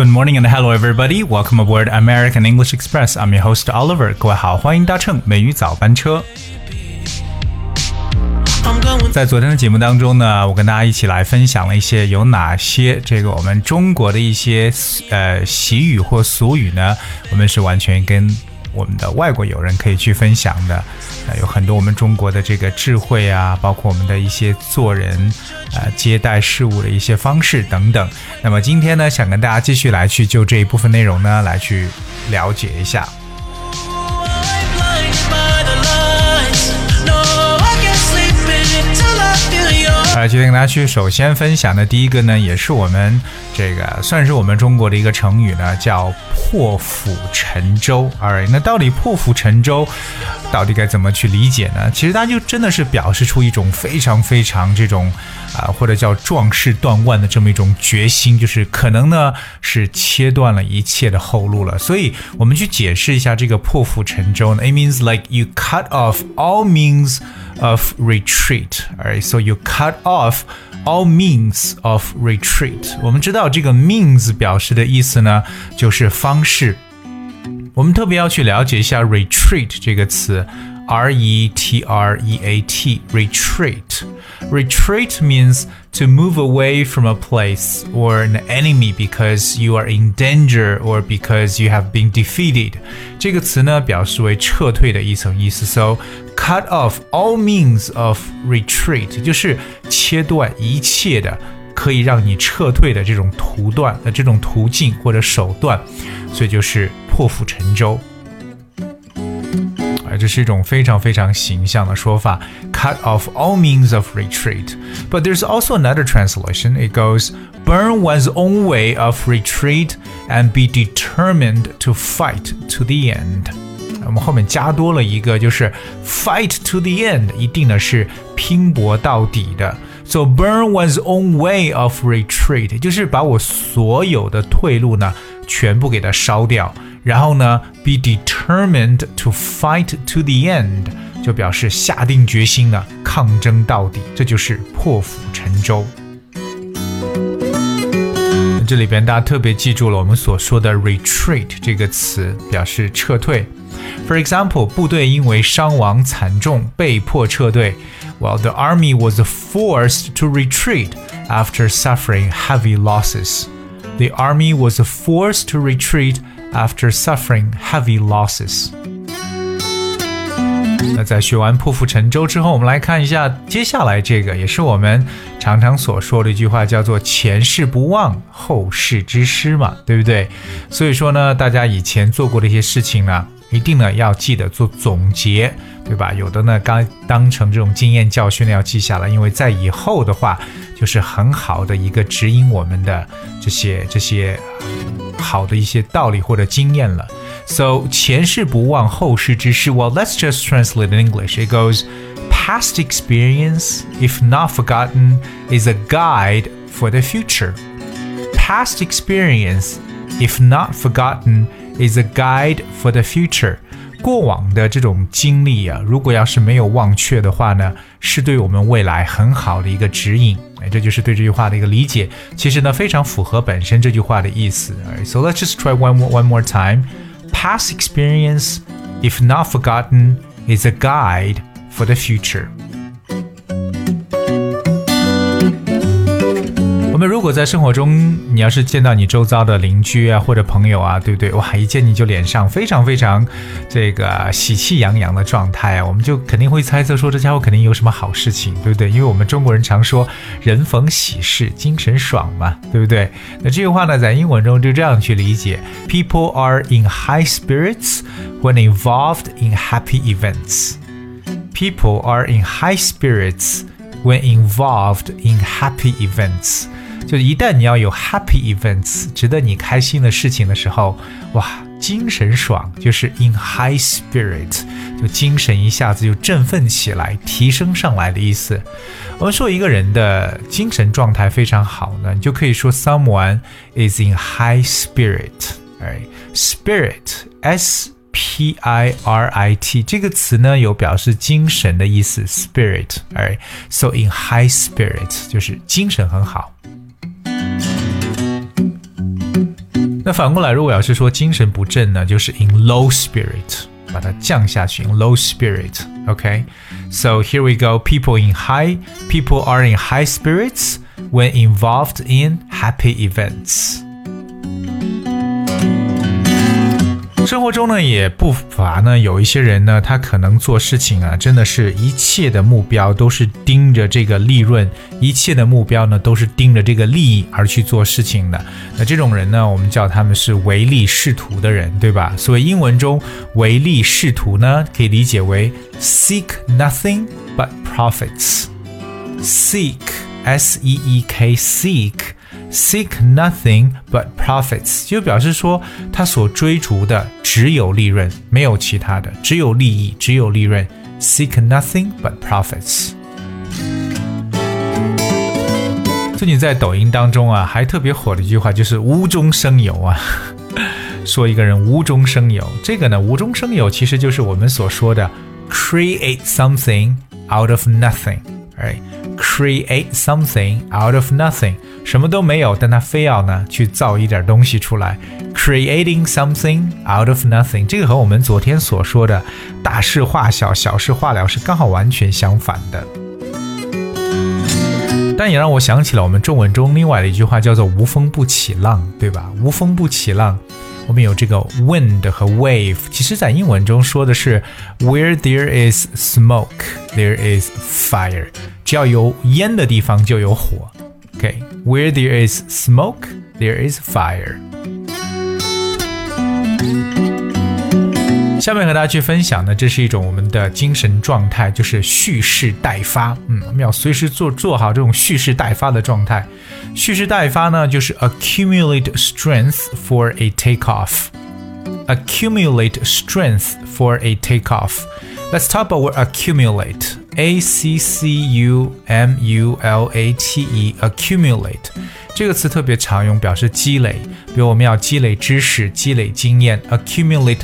Good morning and hello everybody. Welcome aboard American English Express. I'm your host Oliver. 各位好，欢迎搭乘美语早班车。在昨天的节目当中呢，我跟大家一起来分享了一些有哪些这个我们中国的一些呃习语或俗语呢？我们是完全跟我们的外国友人可以去分享的。呃，有很多我们中国的这个智慧啊，包括我们的一些做人、呃接待事物的一些方式等等。那么今天呢，想跟大家继续来去就这一部分内容呢，来去了解一下。呃，今天跟大家去首先分享的第一个呢，也是我们这个算是我们中国的一个成语呢，叫破釜沉舟。Alright，那到底破釜沉舟到底该怎么去理解呢？其实它就真的是表示出一种非常非常这种啊，或者叫壮士断腕的这么一种决心，就是可能呢是切断了一切的后路了。所以我们去解释一下这个破釜沉舟呢，it means like you cut off all means of retreat. Alright, so you cut off all means of retreat。我们知道这个 means 表示的意思呢，就是方式。我们特别要去了解一下 retreat 这个词 ，r e t r e a t retreat。Retreat means to move away from a place or an enemy because you are in danger or because you have been defeated。这个词呢，表示为撤退的一层意思。So cut off all means of retreat，就是切断一切的可以让你撤退的这种途段的这种途径或者手段，所以就是破釜沉舟。 这是一种非常非常形象的说法，cut off all means of retreat. But there's also another translation. It goes, burn one's own way of retreat and be determined to fight to the end. 我们后面加多了一个，就是 fight to the end，一定呢是拼搏到底的。So burn one's own way of retreat，就是把我所有的退路呢全部给它烧掉。 然后呢，be determined to fight to the end，就表示下定决心呢抗争到底，这就是破釜沉舟。这里边大家特别记住了我们所说的 retreat 这个词，表示撤退。For example，部队因为伤亡惨重被迫撤退。Well, the army was forced to retreat after suffering heavy losses. The army was forced to retreat after suffering heavy losses. 那在学完破釜沉舟之后，我们来看一下接下来这个，也是我们常常所说的一句话，叫做“前事不忘，后事之师”嘛，对不对？所以说呢，大家以前做过的一些事情呢，一定呢要记得做总结，对吧？有的呢刚当成这种经验教训呢要记下来，因为在以后的话，就是很好的一个指引我们的这些这些。好的一些道理或者经验了。So 前事不忘，后事之师。Well, let's just translate in English. It goes, past experience, if not forgotten, is a guide for the future. Past experience, if not forgotten, is a guide for the future. 过往的这种经历啊，如果要是没有忘却的话呢，是对我们未来很好的一个指引。哎，这就是对这句话的一个理解。其实呢，非常符合本身这句话的意思。So let's just try one more one more time. Past experience, if not forgotten, is a guide for the future. 们如果在生活中，你要是见到你周遭的邻居啊或者朋友啊，对不对？哇，一见你就脸上非常非常这个喜气洋洋的状态啊，我们就肯定会猜测说这家伙肯定有什么好事情，对不对？因为我们中国人常说人逢喜事精神爽嘛，对不对？那这句话呢，在英文中就这样去理解：People are in high spirits when involved in happy events. People are in high spirits when involved in happy events. 就一旦你要有 happy events，值得你开心的事情的时候，哇，精神爽，就是 in high spirit，就精神一下子就振奋起来，提升上来的意思。我们说一个人的精神状态非常好呢，你就可以说 someone is in high spirit。哎，spirit，s p i r i t 这个词呢有表示精神的意思，spirit。哎，so in high spirit 就是精神很好。那反过来，如果要是说精神不振呢，就是 in low spirit，把它降下去，in low spirit。OK，so here we go. People in high, people are in high spirits when involved in happy events. 生活中呢，也不乏呢有一些人呢，他可能做事情啊，真的是一切的目标都是盯着这个利润，一切的目标呢都是盯着这个利益而去做事情的。那这种人呢，我们叫他们是唯利是图的人，对吧？所以英文中唯利是图呢，可以理解为 seek nothing but profits。seek s e e k seek。Seek nothing but profits，就表示说他所追逐的只有利润，没有其他的，只有利益，只有利润。Seek nothing but profits。最近在抖音当中啊，还特别火的一句话就是“无中生有”啊，说一个人无中生有。这个呢，无中生有其实就是我们所说的 create something out of nothing”，right？Create something out of nothing。什么都没有，但他非要呢去造一点东西出来，creating something out of nothing。这个和我们昨天所说的大事化小，小事化了是刚好完全相反的。但也让我想起了我们中文中另外的一句话，叫做“无风不起浪”，对吧？无风不起浪，我们有这个 wind 和 wave，其实在英文中说的是 “where there is smoke, there is fire”。只要有烟的地方就有火。Okay, where there is smoke, there is fire. 下面和大家去分享的，这是一种我们的精神状态，就是蓄势待发。嗯，我们要随时做做好这种蓄势待发的状态。蓄势待发呢，就是 accumulate strength for a takeoff. Accumulate strength for a takeoff. Let's talk about accumulate. A C C U M U L A T E，accumulate 这个词特别常用，表示积累。比如我们要积累知识、积累经验，accumulate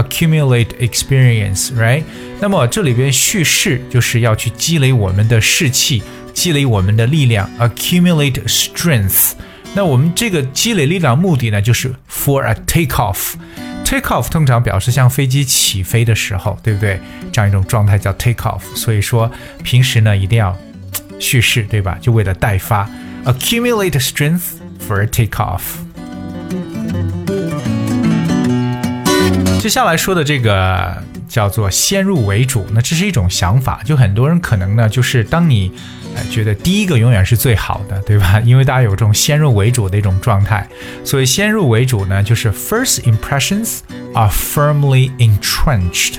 Accumulate experience，right？那么这里边叙事就是要去积累我们的士气，积累我们的力量，accumulate strength。那我们这个积累力量目的呢，就是 for a take off。Take off 通常表示像飞机起飞的时候，对不对？这样一种状态叫 take off。所以说平时呢一定要蓄势，对吧？就为了待发，accumulate strength for a take off。接下来说的这个叫做先入为主，那这是一种想法，就很多人可能呢就是当你。觉得第一个永远是最好的，对吧？因为大家有这种先入为主的一种状态，所以先入为主呢，就是 first impressions are firmly entrenched。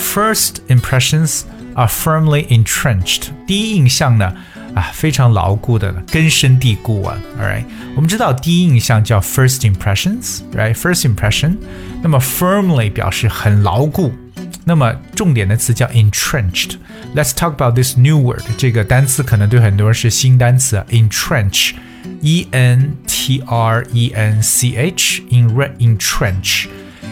First impressions are firmly entrenched。第一印象呢，啊，非常牢固的，根深蒂固啊。All right，我们知道第一印象叫 first impressions，right？First impression，那么 firmly 表示很牢固。那么重点的词叫 entrenched。Let's talk about this new word。这个单词可能对很多人是新单词，entrench。E N T R E N C H in entrench.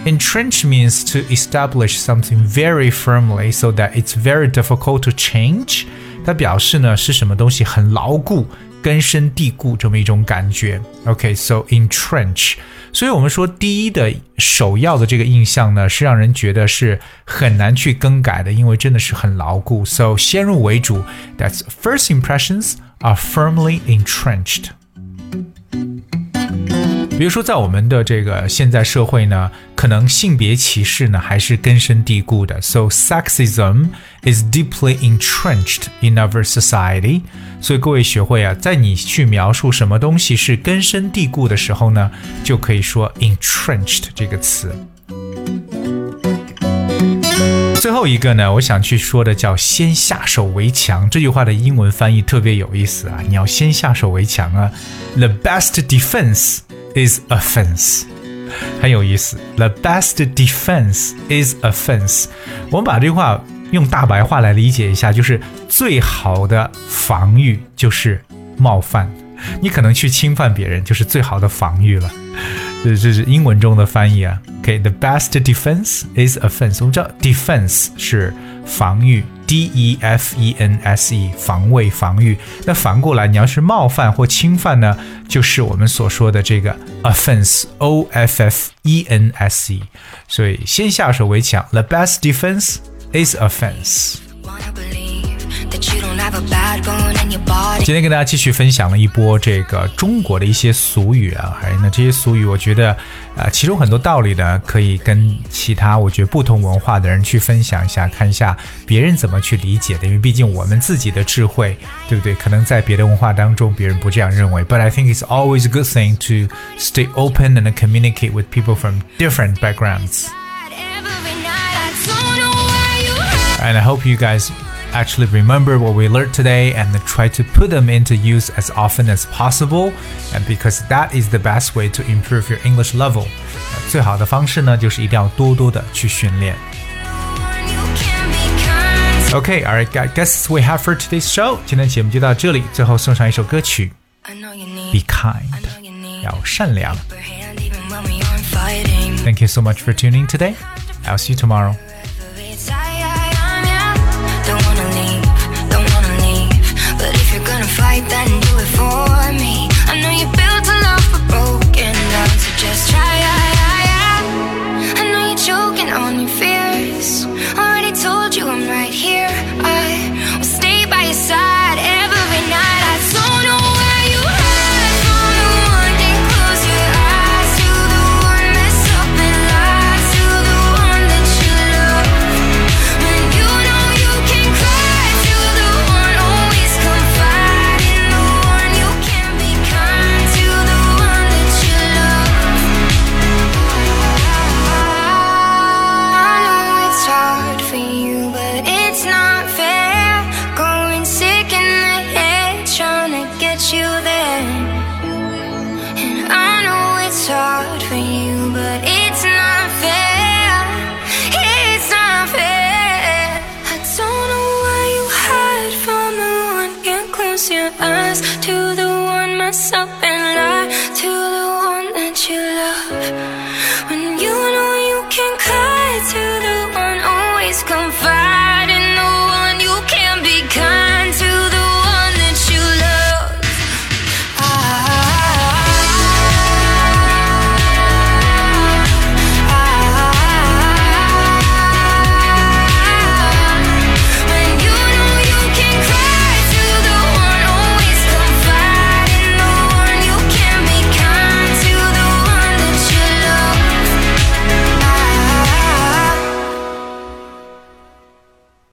Entrench means to establish something very firmly so that it's very difficult to change. 它表示呢是什么东西很牢固、根深蒂固这么一种感觉。OK，so、entrench。所以我们说，第一的首要的这个印象呢，是让人觉得是很难去更改的，因为真的是很牢固。So 先入为主，That's first impressions are firmly entrenched。比如说，在我们的这个现在社会呢，可能性别歧视呢还是根深蒂固的。So sexism is deeply entrenched in our society。所以各位学会啊，在你去描述什么东西是根深蒂固的时候呢，就可以说 entrenched 这个词。最后一个呢，我想去说的叫“先下手为强”。这句话的英文翻译特别有意思啊，你要先下手为强啊。The best defense。Is offense，很有意思。The best defense is offense。我们把这句话用大白话来理解一下，就是最好的防御就是冒犯。你可能去侵犯别人，就是最好的防御了。这这是英文中的翻译啊。OK，the best defense is offense。我们知道 defense 是防御 D E F E N S E，防卫、防御。那反过来，你要是冒犯或侵犯呢，就是我们所说的这个 offense，O F F E N S E。所以先下手为强，the best defense is offense。今天跟大家继续分享了一波这个中国的一些俗语啊，还那这些俗语，我觉得啊，其中很多道理呢，可以跟其他我觉得不同文化的人去分享一下，看一下别人怎么去理解的。因为毕竟我们自己的智慧，对不对？可能在别的文化当中，别人不这样认为。But I think it's always a good thing to stay open and communicate with people from different backgrounds. And I hope you guys actually remember what we learned today and try to put them into use as often as possible. And because that is the best way to improve your English level. 最好的方式呢，就是一定要多多的去训练。Okay, alright, I guess we have for today's show. 今天节目就到这里，最后送上一首歌曲，Be kind，要善良。Thank you so much for tuning today. I'll see you tomorrow. Fight, then do it for